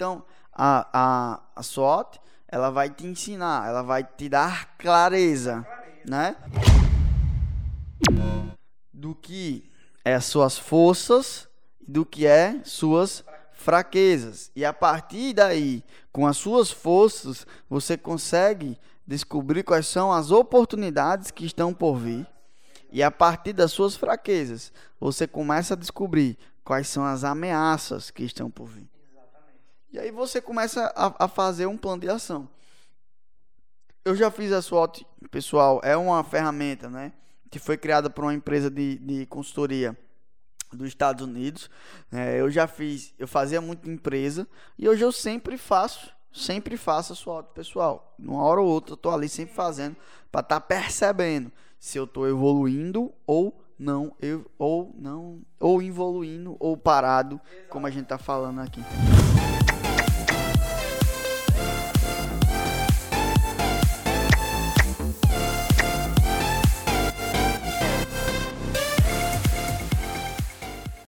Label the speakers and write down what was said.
Speaker 1: Então, a, a, a SWOT, ela vai te ensinar, ela vai te dar clareza, né? Do que é suas forças do que é suas fraquezas. E a partir daí, com as suas forças, você consegue descobrir quais são as oportunidades que estão por vir. E a partir das suas fraquezas, você começa a descobrir quais são as ameaças que estão por vir. E aí você começa a, a fazer um plano de ação. Eu já fiz a SWOT, pessoal, é uma ferramenta, né? Que foi criada por uma empresa de, de consultoria dos Estados Unidos. É, eu já fiz, eu fazia muito empresa e hoje eu sempre faço, sempre faço a SWOT, pessoal. Uma hora ou outra eu tô ali sempre fazendo para estar tá percebendo se eu estou evoluindo ou não, eu, ou não, ou evoluindo ou parado, como a gente está falando aqui.